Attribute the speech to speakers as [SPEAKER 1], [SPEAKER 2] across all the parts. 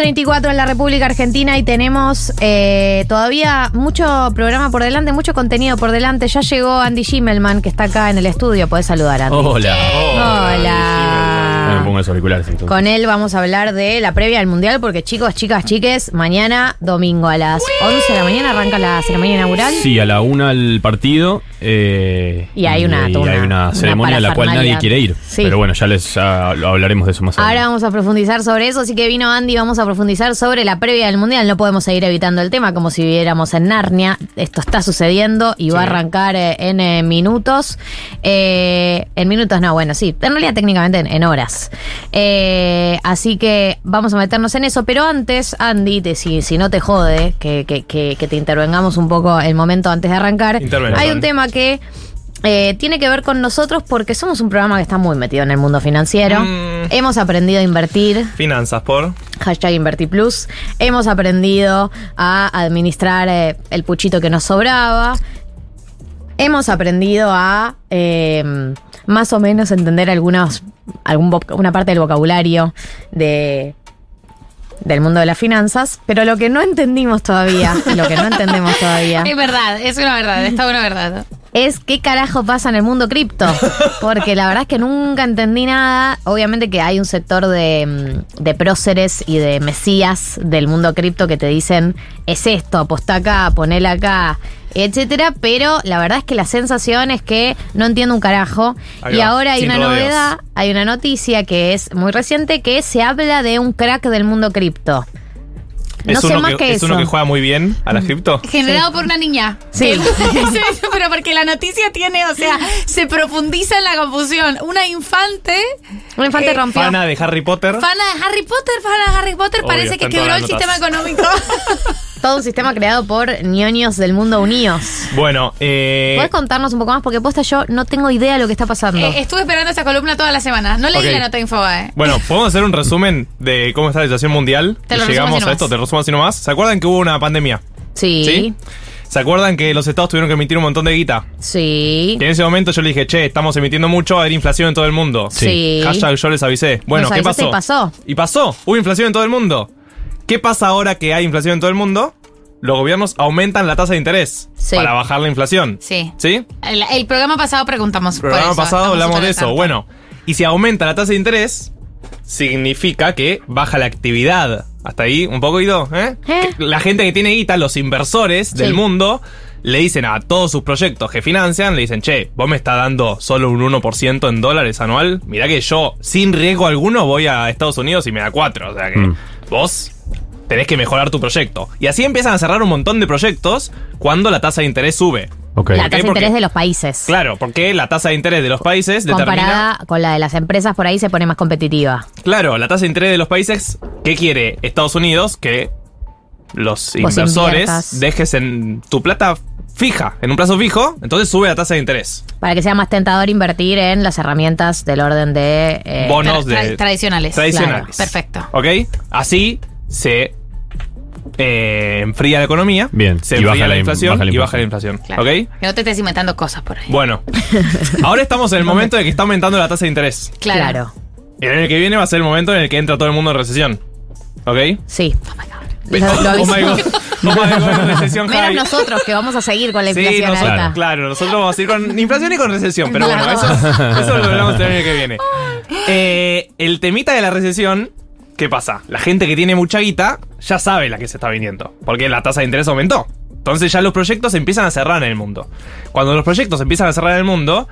[SPEAKER 1] 20.34 en la República Argentina y tenemos eh, todavía mucho programa por delante, mucho contenido por delante. Ya llegó Andy Schimmelman, que está acá en el estudio. Podés saludar, Andy.
[SPEAKER 2] Hola.
[SPEAKER 1] Hola.
[SPEAKER 2] Me pongo los auriculares entonces.
[SPEAKER 1] Con él vamos a hablar de la previa del Mundial, porque chicos, chicas, chiques, mañana domingo a las 11 de la mañana arranca la ceremonia inaugural.
[SPEAKER 2] Sí, a la una el partido. eh,
[SPEAKER 1] Y hay una-
[SPEAKER 2] y
[SPEAKER 1] toda
[SPEAKER 2] hay
[SPEAKER 1] una-
[SPEAKER 2] una
[SPEAKER 1] una
[SPEAKER 2] ceremonia a la cual nadie quiere ir.
[SPEAKER 1] Sí.
[SPEAKER 2] Pero bueno, ya les ya hablaremos de eso más
[SPEAKER 1] Ahora
[SPEAKER 2] adelante.
[SPEAKER 1] vamos a profundizar sobre eso, así que vino Andy, vamos a profundizar sobre la previa del Mundial. No podemos seguir evitando el tema como si viviéramos en Narnia. Esto está sucediendo y va a arrancar eh, en eh, minutos. Eh, en minutos no, bueno, sí, en realidad técnicamente en, en horas. Eh, así que vamos a meternos en eso, pero antes, Andy, te- si, si no te jode que, que- que- que te intervengamos un poco el momento antes de arrancar, hay un tema que... eh, tiene que ver con nosotros porque somos un programa que está muy metido en el mundo financiero.
[SPEAKER 3] Mm.
[SPEAKER 1] Hemos aprendido a invertir,
[SPEAKER 3] Finanzas por.
[SPEAKER 1] hashtag InvertiPlus. Hemos aprendido a administrar eh, el puchito que nos sobraba. Hemos aprendido a eh, más o menos entender algunos, algún una parte del vocabulario de, del mundo de las finanzas, pero lo que no entendimos todavía, lo que no entendemos todavía,
[SPEAKER 4] Es verdad, es una verdad, está una verdad.
[SPEAKER 1] Es qué carajo pasa en el mundo cripto. Porque la verdad es que nunca entendí nada. Obviamente que hay un sector de, mm, de próceres y de mesías del mundo cripto que te dicen, es esto, apostá acá, ponela acá, etcétera. Pero la verdad es que la sensación es que no entiendo un carajo.
[SPEAKER 3] Ahí
[SPEAKER 1] y
[SPEAKER 3] va,
[SPEAKER 1] ahora hay una novedad, hay una noticia que es muy reciente que se habla de un crack del mundo cripto. No
[SPEAKER 3] es
[SPEAKER 1] sé
[SPEAKER 3] uno
[SPEAKER 1] más que,
[SPEAKER 3] es
[SPEAKER 1] eso.
[SPEAKER 3] uno que juega muy bien a la cripto.
[SPEAKER 4] Generado por una niña.
[SPEAKER 1] Sí.
[SPEAKER 4] Pero porque la noticia tiene, o sea, se profundiza en la confusión. Una infante.
[SPEAKER 1] Un infante
[SPEAKER 4] eh,
[SPEAKER 1] rompió.
[SPEAKER 3] Fana de Harry Potter.
[SPEAKER 4] Fana de Harry Potter, fana de Harry Potter,
[SPEAKER 3] Obvio,
[SPEAKER 4] parece que quebró el
[SPEAKER 3] las
[SPEAKER 4] sistema económico.
[SPEAKER 1] Todo un sistema creado por ñoños del mundo unidos.
[SPEAKER 3] Bueno, eh,
[SPEAKER 1] ¿Puedes contarnos un poco más? Porque posta yo no tengo idea de lo que está pasando.
[SPEAKER 4] Eh, estuve esperando esta columna toda la semana. No leí
[SPEAKER 3] Ok.
[SPEAKER 4] la nota de Infobae.
[SPEAKER 3] bueno, podemos hacer un resumen de cómo está la situación mundial.
[SPEAKER 4] Te lo resumo
[SPEAKER 3] llegamos
[SPEAKER 4] así
[SPEAKER 3] a esto, te resumo así nomás. ¿Se acuerdan que hubo una pandemia?
[SPEAKER 1] sí.
[SPEAKER 3] ¿Sí? ¿Se acuerdan que los estados tuvieron que emitir un montón de guita?
[SPEAKER 1] Sí.
[SPEAKER 3] Y en ese momento yo le dije, che, estamos emitiendo mucho, va a haber inflación en todo el mundo.
[SPEAKER 1] Sí.
[SPEAKER 3] Hashtag yo les avisé. Bueno,
[SPEAKER 1] Nos
[SPEAKER 3] ¿qué pasó?
[SPEAKER 1] y pasó.
[SPEAKER 3] Y pasó. Hubo inflación en todo el mundo. ¿Qué pasa ahora que hay inflación en todo el mundo? Los gobiernos aumentan la tasa de interés
[SPEAKER 1] Sí.
[SPEAKER 3] para bajar la inflación.
[SPEAKER 4] Sí.
[SPEAKER 3] ¿Sí?
[SPEAKER 4] El, el programa pasado preguntamos
[SPEAKER 3] El
[SPEAKER 4] por
[SPEAKER 3] programa
[SPEAKER 4] eso,
[SPEAKER 3] pasado
[SPEAKER 4] estamos
[SPEAKER 3] hablamos de eso.
[SPEAKER 4] tanto.
[SPEAKER 3] Bueno, y si aumenta la tasa de interés, significa que baja la actividad. Hasta ahí, un poco ido, ¿eh?
[SPEAKER 1] ¿Eh?
[SPEAKER 3] La gente que tiene guita, los inversores del
[SPEAKER 1] Sí.
[SPEAKER 3] mundo, le dicen a todos sus proyectos que financian, le dicen, che, vos me estás dando solo un 1% en dólares anual. Mirá que yo, sin riesgo alguno, voy a Estados Unidos y me da 4. O sea que
[SPEAKER 2] Mm.
[SPEAKER 3] vos tenés que mejorar tu proyecto. Y así empiezan a cerrar un montón de proyectos cuando la tasa de interés sube.
[SPEAKER 2] Ok.
[SPEAKER 1] La tasa de interés de los países.
[SPEAKER 3] Claro, porque la tasa de interés de los países determina.
[SPEAKER 1] Comparada con la de las empresas, por ahí se pone más competitiva.
[SPEAKER 3] Claro, la tasa de interés de los países. ¿Qué quiere Estados Unidos? Que los
[SPEAKER 1] Vos
[SPEAKER 3] inversores
[SPEAKER 1] inviertas.
[SPEAKER 3] dejes en tu plata fija, en un plazo fijo, entonces sube la tasa de interés.
[SPEAKER 1] Para que sea más tentador invertir en las herramientas del orden de. eh,
[SPEAKER 3] Bonos
[SPEAKER 4] Tra-
[SPEAKER 3] de.
[SPEAKER 4] tradicionales.
[SPEAKER 3] Tradicionales.
[SPEAKER 4] Claro, perfecto.
[SPEAKER 3] ¿Ok? Así se eh, enfría la economía.
[SPEAKER 2] Bien,
[SPEAKER 3] Se
[SPEAKER 2] y
[SPEAKER 3] enfría
[SPEAKER 2] baja
[SPEAKER 3] la,
[SPEAKER 2] la in-
[SPEAKER 3] inflación
[SPEAKER 2] baja la
[SPEAKER 3] y baja la
[SPEAKER 2] inflación.
[SPEAKER 4] Claro.
[SPEAKER 3] ¿Ok?
[SPEAKER 4] Que no te estés inventando cosas por ahí.
[SPEAKER 3] Bueno, ahora estamos en el momento de que está aumentando la tasa de interés.
[SPEAKER 4] claro.
[SPEAKER 3] el año que viene va a ser el momento en el que entra todo el mundo en recesión. ¿Ok?
[SPEAKER 1] Sí.
[SPEAKER 4] Oh my God.
[SPEAKER 1] Lo, lo
[SPEAKER 3] Oh
[SPEAKER 1] aviso.
[SPEAKER 3] my god. Oh my god, recesión
[SPEAKER 1] Menos
[SPEAKER 3] high.
[SPEAKER 1] nosotros que vamos a seguir con la
[SPEAKER 3] Sí,
[SPEAKER 1] inflación
[SPEAKER 3] nosotros,
[SPEAKER 1] alta.
[SPEAKER 3] claro, nosotros vamos a ir con inflación y con recesión, pero bueno, eso, eso lo hablamos el año que viene. Eh, el temita de la recesión, ¿qué pasa? La gente que tiene mucha guita ya sabe la que se está viniendo, porque la tasa de interés aumentó. Entonces ya los proyectos empiezan a cerrar en el mundo. Cuando los proyectos empiezan a cerrar en el mundo,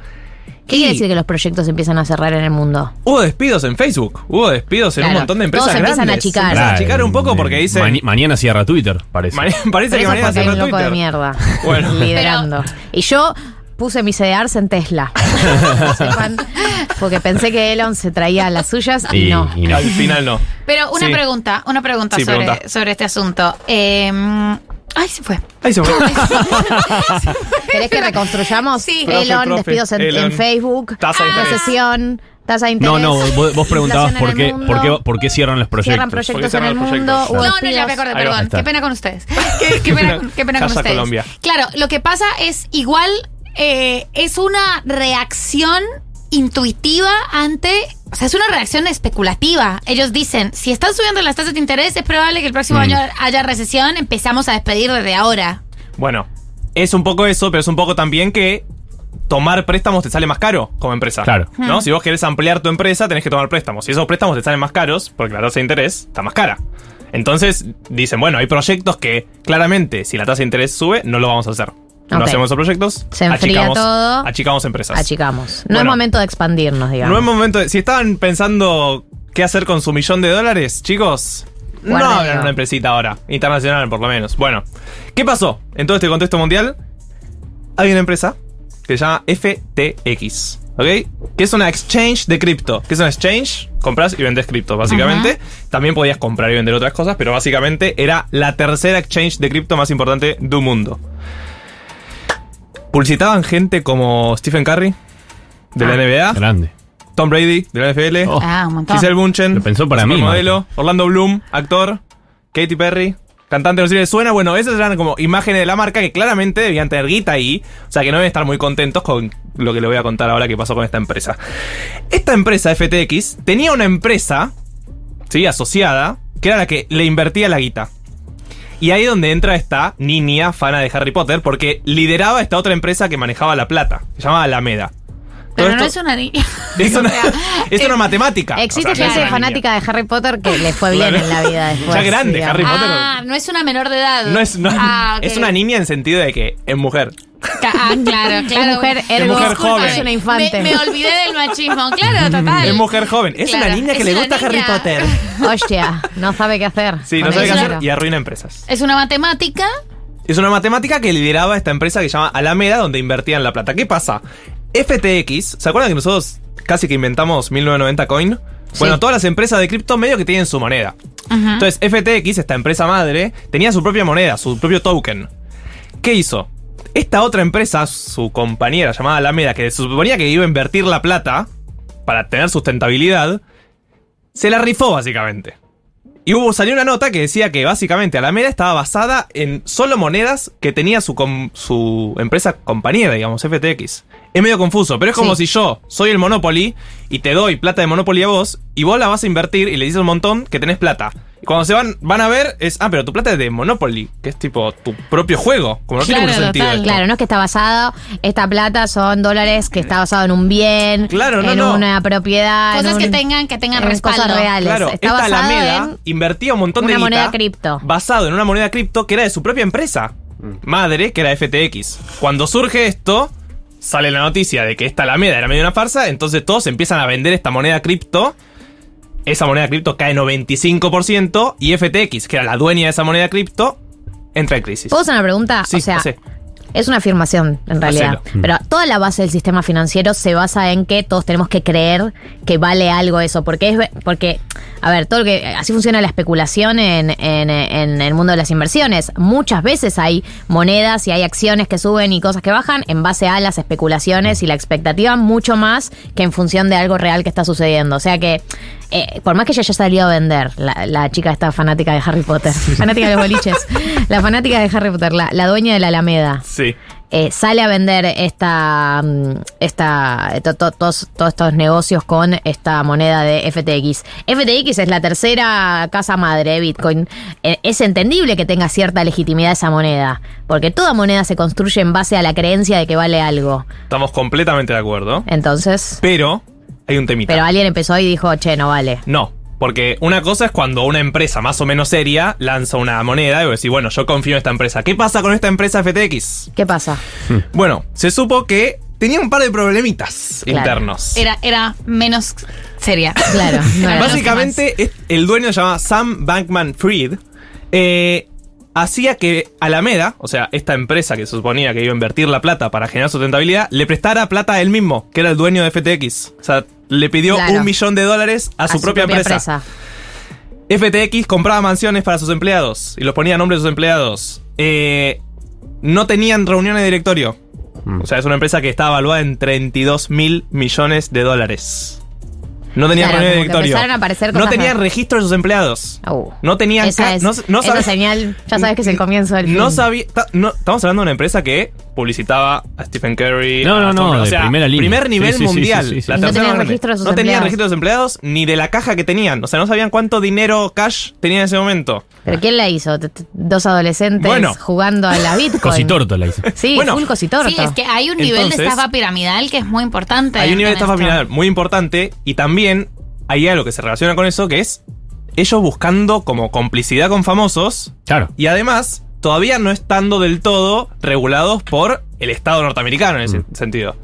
[SPEAKER 1] ¿Qué
[SPEAKER 3] y
[SPEAKER 1] quiere decir que los proyectos empiezan a cerrar en el mundo?
[SPEAKER 3] hubo despidos en Facebook, hubo despidos en un
[SPEAKER 1] Claro,
[SPEAKER 3] montón de empresas
[SPEAKER 1] todos empiezan a achicar.
[SPEAKER 3] Se empiezan a achicar un poco porque dicen...
[SPEAKER 2] mañana cierra Twitter, parece.
[SPEAKER 3] Ma- parece
[SPEAKER 1] Pero
[SPEAKER 3] que
[SPEAKER 1] eso
[SPEAKER 3] mañana cierra
[SPEAKER 1] un loco de
[SPEAKER 3] Twitter.
[SPEAKER 1] mierda
[SPEAKER 3] Bueno.
[SPEAKER 1] liderando. Y yo puse mi CDRs en Tesla. Sepan, porque pensé que Elon se traía las suyas y,
[SPEAKER 2] Y-
[SPEAKER 1] no.
[SPEAKER 2] y no.
[SPEAKER 3] Al final no.
[SPEAKER 4] Pero una
[SPEAKER 3] Sí.
[SPEAKER 4] pregunta, una pregunta
[SPEAKER 3] Sí,
[SPEAKER 4] sobre,
[SPEAKER 3] pregunta.
[SPEAKER 4] sobre este asunto. Eh, ay, se fue.
[SPEAKER 3] Ahí se fue.
[SPEAKER 1] ¿Querés que reconstruyamos?
[SPEAKER 4] Sí.
[SPEAKER 3] Profe,
[SPEAKER 1] Elon,
[SPEAKER 3] profe,
[SPEAKER 1] despidos en,
[SPEAKER 3] Elon.
[SPEAKER 1] en Facebook,
[SPEAKER 3] Tasa de interés.
[SPEAKER 1] recesión, tasa de interés.
[SPEAKER 2] No, no, vos, vos preguntabas por qué, por, qué, por qué cierran los proyectos.
[SPEAKER 1] Cierran
[SPEAKER 3] ¿Por qué
[SPEAKER 1] proyectos en el mundo.
[SPEAKER 4] No, no, ya me acordé, perdón. Qué pena con ustedes. Qué, qué pena, qué pena con ustedes.
[SPEAKER 3] Colombia.
[SPEAKER 4] Claro, lo que pasa es igual eh, es una reacción intuitiva ante. O sea, es una reacción especulativa. Ellos dicen: si están subiendo las tasas de interés, es probable que el próximo
[SPEAKER 2] Mm.
[SPEAKER 4] año haya recesión. Empezamos a despedir desde ahora.
[SPEAKER 3] Bueno, es un poco eso, pero es un poco también que tomar préstamos te sale más caro como empresa.
[SPEAKER 2] Claro.
[SPEAKER 3] ¿No? Si vos querés ampliar tu empresa, tenés que tomar préstamos. Si esos préstamos te salen más caros, porque la tasa de interés está más cara. Entonces dicen, bueno, hay proyectos que claramente, si la tasa de interés sube, no lo vamos a hacer. No hacemos proyectos.
[SPEAKER 1] Se enfría
[SPEAKER 3] achicamos,
[SPEAKER 1] todo.
[SPEAKER 3] Achicamos empresas.
[SPEAKER 1] Achicamos. No
[SPEAKER 3] Bueno.
[SPEAKER 1] es momento de expandirnos, digamos.
[SPEAKER 3] No es momento de. Si estaban pensando qué hacer con su millón de dólares, chicos. No abran una empresita ahora, internacional por lo menos. Bueno, ¿qué pasó en todo este contexto mundial? Hay una empresa que se llama FTX, ¿ok? Que es una exchange de cripto. ¿Qué es una exchange? Compras y vendes cripto, básicamente. También podías comprar y vender otras cosas, pero básicamente era la tercera exchange de cripto más importante del mundo. Publicitaban gente como Stephen Curry, de la NBA.
[SPEAKER 2] Grande.
[SPEAKER 3] Tom Brady, de la NFL.
[SPEAKER 2] Oh.
[SPEAKER 4] Ah, un montón.
[SPEAKER 3] Giselle Bunchen.
[SPEAKER 2] Lo pensó para mí,
[SPEAKER 3] modelo. Orlando Bloom, actor. Katy Perry. Cantante, no sé si les suena. Bueno, esas eran como imágenes de la marca que claramente debían tener guita ahí. O sea que no deben estar muy contentos con lo que le voy a contar ahora que pasó con esta empresa. Esta empresa, FTX, tenía una empresa, ¿sí? Asociada, que era la que le invertía la guita. Y ahí donde entra esta niña fana de Harry Potter, porque lideraba esta otra empresa que manejaba la plata, que se llamaba Alameda.
[SPEAKER 4] Pero
[SPEAKER 3] Todo
[SPEAKER 4] no
[SPEAKER 3] esto-
[SPEAKER 4] es una niña.
[SPEAKER 3] es una,
[SPEAKER 4] O sea,
[SPEAKER 3] es una matemática.
[SPEAKER 1] Existe
[SPEAKER 3] O sea, es
[SPEAKER 1] gente fanática de Harry Potter que le fue bien
[SPEAKER 3] Claro.
[SPEAKER 1] en la vida después.
[SPEAKER 3] Ya grande,
[SPEAKER 1] digamos.
[SPEAKER 3] Harry Potter.
[SPEAKER 4] Ah, no es una menor de edad.
[SPEAKER 3] No es, no-
[SPEAKER 4] Ah,
[SPEAKER 3] es una niña en sentido de que es mujer.
[SPEAKER 4] Ah, claro, claro.
[SPEAKER 1] mujer,
[SPEAKER 3] Es mujer
[SPEAKER 1] disculpa,
[SPEAKER 3] joven.
[SPEAKER 1] Es una infante.
[SPEAKER 4] Me, me olvidé del machismo. Claro, total.
[SPEAKER 3] Es mujer joven. Es
[SPEAKER 4] Claro,
[SPEAKER 3] una niña que
[SPEAKER 4] es
[SPEAKER 3] le gusta Harry
[SPEAKER 4] niña.
[SPEAKER 3] Potter.
[SPEAKER 1] Hostia, no sabe qué hacer.
[SPEAKER 3] Sí, no sabe qué hacer y arruina empresas.
[SPEAKER 4] Es una matemática.
[SPEAKER 3] Es una matemática que lideraba esta empresa que se llama Alameda, donde invertían la plata. ¿Qué pasa? FTX, ¿se acuerdan que nosotros casi que inventamos 1990 Coin? Bueno, todas las empresas de cripto medio que tienen su moneda.
[SPEAKER 4] Ajá.
[SPEAKER 3] Entonces, FTX, esta empresa madre, tenía su propia moneda, su propio token. ¿Qué hizo? Esta otra empresa, su compañera llamada Alameda, que se suponía que iba a invertir la plata para tener sustentabilidad, se la rifó básicamente. Y hubo, salió una nota que decía que básicamente Alameda estaba basada en solo monedas que tenía su, com- su empresa compañera, digamos, FTX. Es medio confuso, pero es como
[SPEAKER 1] Sí.
[SPEAKER 3] si yo soy el Monopoly y te doy plata de Monopoly a vos y vos la vas a invertir y le dices un montón que tenés plata. Cuando se van, van a ver es, ah, pero tu plata es de Monopoly, que es tipo tu propio juego. Como no tiene
[SPEAKER 4] Claro,
[SPEAKER 3] mucho sentido.
[SPEAKER 4] total.
[SPEAKER 3] esto.
[SPEAKER 1] Claro, no es que está basado, esta plata son dólares que está basado en un bien,
[SPEAKER 3] Claro, no,
[SPEAKER 1] en
[SPEAKER 3] no.
[SPEAKER 1] una propiedad,
[SPEAKER 4] Cosas
[SPEAKER 1] un-
[SPEAKER 4] que tengan, que tengan
[SPEAKER 1] en
[SPEAKER 4] respaldo.
[SPEAKER 1] cosas reales.
[SPEAKER 3] Claro,
[SPEAKER 1] está
[SPEAKER 3] esta
[SPEAKER 1] basado
[SPEAKER 3] Alameda
[SPEAKER 1] en
[SPEAKER 3] invertía un montón
[SPEAKER 1] una
[SPEAKER 3] de guita
[SPEAKER 1] moneda cripto.
[SPEAKER 3] basado en una moneda cripto que era de su propia empresa madre, que era FTX. Cuando surge esto, sale la noticia de que esta Alameda era medio una farsa, entonces todos empiezan a vender esta moneda cripto. Esa moneda cripto cae 95% y FTX, que era la dueña de esa moneda cripto, entra en crisis.
[SPEAKER 1] ¿Puedo hacer una pregunta?
[SPEAKER 3] Sí,
[SPEAKER 1] o sea,
[SPEAKER 3] hacé.
[SPEAKER 1] Es una afirmación, en realidad.
[SPEAKER 3] Hacelo.
[SPEAKER 1] Pero toda la base del sistema financiero se basa en que todos tenemos que creer que vale algo eso. Porque, es, porque a ver, todo lo que. Así funciona la especulación en, en- en el mundo de las inversiones. Muchas veces hay monedas y hay acciones que suben y cosas que bajan en base a las especulaciones y la expectativa, mucho más que en función de algo real que está sucediendo. O sea que. eh, por más que ella haya salido a vender, la, la chica esta fanática de Harry Potter, fanática de los boliches, la fanática de Harry Potter, la, la dueña de la Alameda,
[SPEAKER 3] Sí.
[SPEAKER 1] Eh, sale a vender esta, mm, esta to- to- todos, todos estos negocios con esta moneda de FTX. FTX es la tercera casa madre de Bitcoin. Eh, es entendible que tenga cierta legitimidad esa moneda, porque toda moneda se construye en base a la creencia de que vale algo.
[SPEAKER 3] Estamos completamente de acuerdo.
[SPEAKER 1] Entonces,
[SPEAKER 3] Pero hay un temita.
[SPEAKER 1] pero alguien empezó y dijo, che, no vale.
[SPEAKER 3] No, porque una cosa es cuando una empresa más o menos seria lanza una moneda y vos decís, bueno, yo confío en esta empresa. ¿Qué pasa con esta empresa FTX?
[SPEAKER 1] ¿Qué pasa?
[SPEAKER 3] Bueno, se supo que tenía un par de problemitas
[SPEAKER 1] Claro.
[SPEAKER 3] internos.
[SPEAKER 4] Era, era menos seria.
[SPEAKER 1] Claro, no era-
[SPEAKER 3] Básicamente, el dueño se llama Sam Bankman Fried. eh, hacía que Alameda, o sea, esta empresa que se suponía que iba a invertir la plata para generar sustentabilidad, le prestara plata a él mismo, que era el dueño de FTX. O sea, le pidió
[SPEAKER 1] Claro.
[SPEAKER 3] un millón de dólares a, su, propia, empresa. FTX compraba mansiones para sus empleados y los ponía a nombre de sus empleados. Eh, no tenían reuniones de directorio.
[SPEAKER 2] Mm.
[SPEAKER 3] O sea, es una empresa que está evaluada en 32 mil millones de dólares. No tenían
[SPEAKER 1] Claro,
[SPEAKER 3] reunión de directorio.
[SPEAKER 1] empezaron a aparecer
[SPEAKER 3] no tenían
[SPEAKER 1] raras.
[SPEAKER 3] registro de sus empleados.
[SPEAKER 1] Uh,
[SPEAKER 3] No tenían
[SPEAKER 1] esa es,
[SPEAKER 3] no- no
[SPEAKER 1] esa señal, ya sabes que es el comienzo del
[SPEAKER 3] No
[SPEAKER 1] fin.
[SPEAKER 3] sabía. ta- no- estamos hablando de una empresa que publicitaba a Stephen Curry.
[SPEAKER 2] No, no, no, primera línea.
[SPEAKER 3] Primer nivel
[SPEAKER 2] sí, sí,
[SPEAKER 3] mundial.
[SPEAKER 2] sí, sí, sí.
[SPEAKER 3] La
[SPEAKER 1] Y no
[SPEAKER 3] grande.
[SPEAKER 1] registro de sus
[SPEAKER 3] No tenían
[SPEAKER 1] empleados.
[SPEAKER 3] registro de sus empleados ni de la caja que tenían. O sea, no sabían cuánto dinero cash tenían en ese momento.
[SPEAKER 1] ¿Pero quién la hizo? Dos adolescentes
[SPEAKER 3] Bueno.
[SPEAKER 1] jugando a la Bitcoin.
[SPEAKER 2] Cositorto la hice.
[SPEAKER 1] Sí,
[SPEAKER 3] Bueno.
[SPEAKER 1] full cositorto.
[SPEAKER 4] Sí, es que hay un nivel
[SPEAKER 3] Entonces-
[SPEAKER 4] de estafa piramidal que es muy importante.
[SPEAKER 3] Hay un nivel de estafa piramidal muy importante y también hay algo que se relaciona con eso que es ellos buscando como complicidad con famosos
[SPEAKER 2] Claro.
[SPEAKER 3] y además todavía no estando del todo regulados por el Estado norteamericano en ese sentido.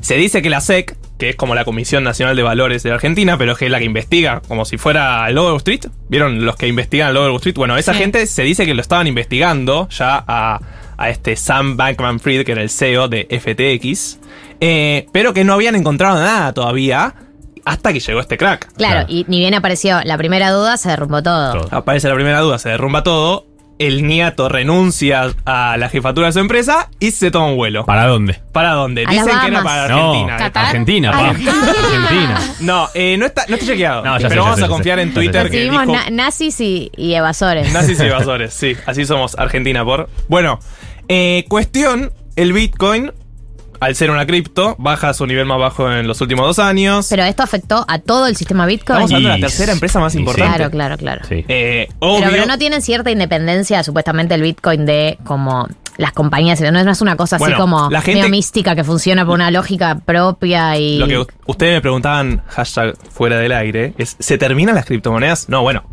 [SPEAKER 3] Se dice que la SEC, que es como la Comisión Nacional de Valores de Argentina, pero es que es la que investiga, como si fuera el logo de Wall Street. ¿Vieron los que investigan el logo de Wall Street? Bueno, esa
[SPEAKER 4] Sí.
[SPEAKER 3] gente se dice que lo estaban investigando ya a, a este Sam Bankman Fried, que era el CEO de FTX, eh, pero que no habían encontrado nada todavía hasta que llegó este crack.
[SPEAKER 1] Claro,
[SPEAKER 2] Claro.
[SPEAKER 1] y ni bien apareció la primera duda, se derrumbó todo.
[SPEAKER 2] Todo.
[SPEAKER 3] Aparece la primera duda, se derrumba todo. El nieto renuncia a la jefatura de su empresa y se toma un vuelo.
[SPEAKER 2] ¿Para dónde?
[SPEAKER 3] ¿Para dónde?
[SPEAKER 1] A
[SPEAKER 3] Dicen que era para
[SPEAKER 2] No,
[SPEAKER 3] Argentina.
[SPEAKER 4] Qatar.
[SPEAKER 2] Argentina, pa. Argentina.
[SPEAKER 3] No, eh, no, está, no está chequeado.
[SPEAKER 2] No, sé,
[SPEAKER 3] pero vamos
[SPEAKER 2] sé,
[SPEAKER 3] a confiar
[SPEAKER 2] sé.
[SPEAKER 3] en
[SPEAKER 2] Ya sé.
[SPEAKER 3] Twitter que
[SPEAKER 1] Recibimos
[SPEAKER 3] dijo
[SPEAKER 1] na- nazis y, y evasores.
[SPEAKER 3] nazis y evasores. Sí, así somos Argentina por. Bueno, eh, cuestión: el Bitcoin, al ser una cripto, baja a su nivel más bajo en los últimos dos años.
[SPEAKER 1] Pero esto afectó a todo el sistema Bitcoin.
[SPEAKER 3] Estamos hablando de la tercera empresa más importante.
[SPEAKER 1] Claro, claro, claro.
[SPEAKER 2] Sí.
[SPEAKER 3] Eh, obvio.
[SPEAKER 1] Pero, pero no tienen cierta independencia, supuestamente, el Bitcoin de como las compañías. No es, una cosa así
[SPEAKER 3] Bueno,
[SPEAKER 1] como
[SPEAKER 3] la gente-
[SPEAKER 1] medio mística que funciona por una lógica propia y.
[SPEAKER 3] Lo que ustedes me preguntaban, hashtag fuera del aire, es, ¿se terminan las criptomonedas? No, bueno.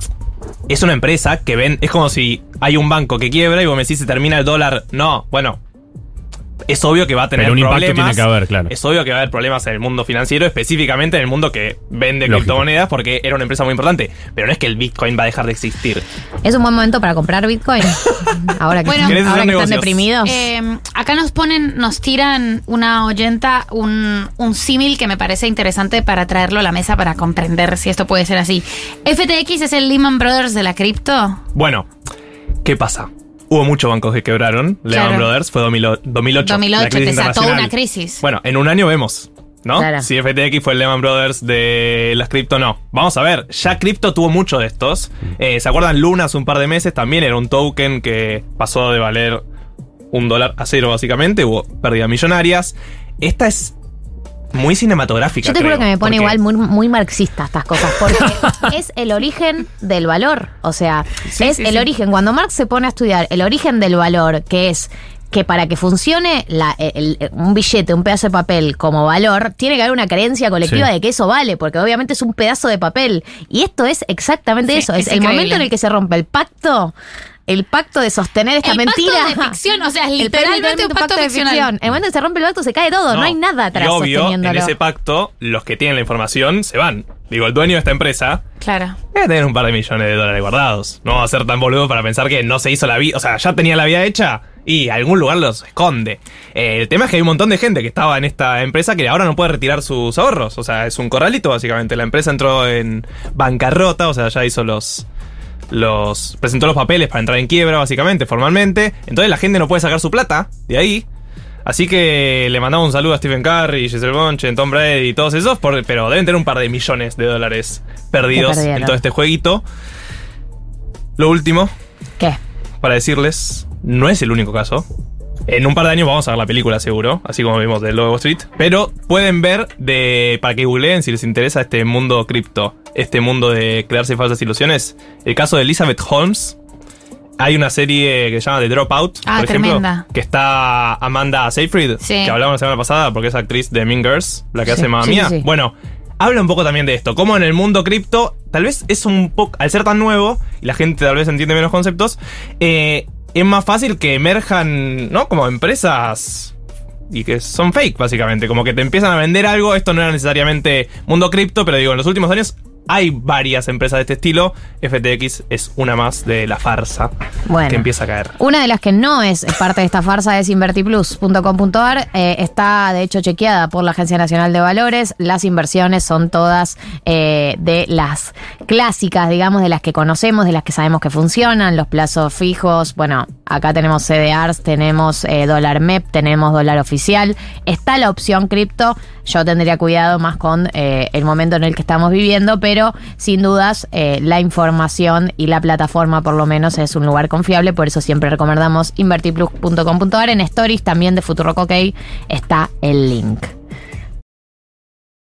[SPEAKER 3] Es una empresa que ven, es como si hay un banco que quiebra y vos me decís se termina el dólar. No, bueno. Es obvio que va a tener
[SPEAKER 2] Pero un impacto
[SPEAKER 3] problemas.
[SPEAKER 2] tiene que haber, claro.
[SPEAKER 3] Es obvio que va a haber problemas en el mundo financiero, específicamente en el mundo que vende
[SPEAKER 2] Lógico.
[SPEAKER 3] criptomonedas, porque era una empresa muy importante. Pero no es que el Bitcoin va a dejar de existir.
[SPEAKER 1] ¿Es un buen momento para comprar Bitcoin? ahora que,
[SPEAKER 4] Bueno,
[SPEAKER 3] ¿Querés
[SPEAKER 1] ahora que están deprimidos.
[SPEAKER 4] Eh, acá nos ponen, nos tiran una oyenta, un, un símil que me parece interesante para traerlo a la mesa para comprender si esto puede ser así. ¿FTX es el Lehman Brothers de la cripto?
[SPEAKER 3] Bueno, ¿qué pasa? Hubo muchos bancos que quebraron. Lehman
[SPEAKER 4] Claro.
[SPEAKER 3] Brothers fue 2008. 2008,
[SPEAKER 4] 2008,
[SPEAKER 3] la crisis
[SPEAKER 4] desató una crisis.
[SPEAKER 3] Bueno, en un año vemos, ¿no?
[SPEAKER 1] Claro.
[SPEAKER 3] Si FTX fue el Lehman Brothers de las cripto, no. Vamos a ver, ya cripto tuvo mucho de estos. Eh, ¿Se acuerdan? Luna hace un par de meses también era un token que pasó de valer un dólar a cero, básicamente. Hubo pérdidas millonarias. Esta es muy cinematográfica.
[SPEAKER 1] Yo te
[SPEAKER 3] creo,
[SPEAKER 1] que me pone igual muy, muy marxista estas cosas, porque es el origen del valor. O sea,
[SPEAKER 4] Sí,
[SPEAKER 1] es
[SPEAKER 4] sí,
[SPEAKER 1] el
[SPEAKER 4] sí.
[SPEAKER 1] origen. Cuando Marx se pone a estudiar el origen del valor, que es que para que funcione la- el- el- un billete, un pedazo de papel como valor, tiene que haber una creencia colectiva
[SPEAKER 2] Sí.
[SPEAKER 1] de que eso vale, porque obviamente es un pedazo de papel. Y esto es exactamente
[SPEAKER 4] Sí,
[SPEAKER 1] eso.
[SPEAKER 4] es
[SPEAKER 1] Es, el momento en el que se rompe el pacto. El pacto de sostener esta
[SPEAKER 4] El
[SPEAKER 1] mentira.
[SPEAKER 4] pacto de ficción, o sea, es
[SPEAKER 1] El
[SPEAKER 4] literalmente un pacto ficcional.
[SPEAKER 1] El momento en que se rompe el pacto se cae todo, no, hay nada atrás
[SPEAKER 3] Y obvio, en ese pacto, los que tienen la información se van. Digo, el dueño de esta empresa
[SPEAKER 4] Claro.
[SPEAKER 3] Debe tener un par de millones de dólares guardados. No va a ser tan boludo para pensar que no se hizo la vida. O sea, ya tenía la vida hecha y algún lugar los esconde. Eh, el tema es que hay un montón de gente que estaba en esta empresa que ahora no puede retirar sus ahorros. O sea, es un corralito básicamente. La empresa entró en bancarrota, o sea, ya hizo los. Los. presentó los papeles para entrar en quiebra, básicamente, formalmente. Entonces la gente no puede sacar su plata de ahí. Así que le mandamos un saludo a Stephen Curry, Giselle Bonchen, Tom Brady y todos esos, por- pero deben tener un par de millones de dólares perdidos en todo este jueguito. Lo último,
[SPEAKER 1] ¿Qué?
[SPEAKER 3] para decirles, no es el único caso. En un par de años vamos a ver la película seguro, así como vimos de Lobo Street. Pero pueden ver de. para que googleen si les interesa este mundo cripto, este mundo de crearse falsas ilusiones. El caso de Elizabeth Holmes. Hay una serie que se llama The Dropout,
[SPEAKER 4] Ah,
[SPEAKER 3] por ejemplo,
[SPEAKER 4] tremenda.
[SPEAKER 3] que está Amanda Seyfried,
[SPEAKER 4] Sí.
[SPEAKER 3] que hablamos la semana pasada porque es actriz de Mean Girls, la que
[SPEAKER 1] Sí,
[SPEAKER 3] hace
[SPEAKER 1] sí,
[SPEAKER 3] Mía.
[SPEAKER 1] sí.
[SPEAKER 3] Bueno, habla un poco también de esto, como en el mundo cripto, tal vez es un poco, al ser tan nuevo, y la gente tal vez entiende menos conceptos, eh, es más fácil que emerjan, ¿no? Como empresas y que son fake, básicamente. Como que te empiezan a vender algo. Esto no era necesariamente mundo cripto, pero digo, en los últimos años hay varias empresas de este estilo. FTX es una más de la farsa
[SPEAKER 1] Bueno.
[SPEAKER 3] que empieza a caer.
[SPEAKER 1] Una de las que no es parte de esta farsa es invertiplus.com.ar. Eh, está, de hecho, chequeada por la Agencia Nacional de Valores. Las inversiones son todas eh, de las clásicas, digamos, de las que conocemos, de las que sabemos que funcionan, los plazos fijos, bueno, Acá tenemos CDRs, tenemos eh, dólar MEP, tenemos dólar oficial. Está la opción cripto. Yo tendría cuidado más con el momento en el que estamos viviendo, pero sin dudas eh, la información y la plataforma por lo menos es un lugar confiable. Por eso siempre recomendamos invertiplus.com.ar. En stories también de Futurock OK está el link.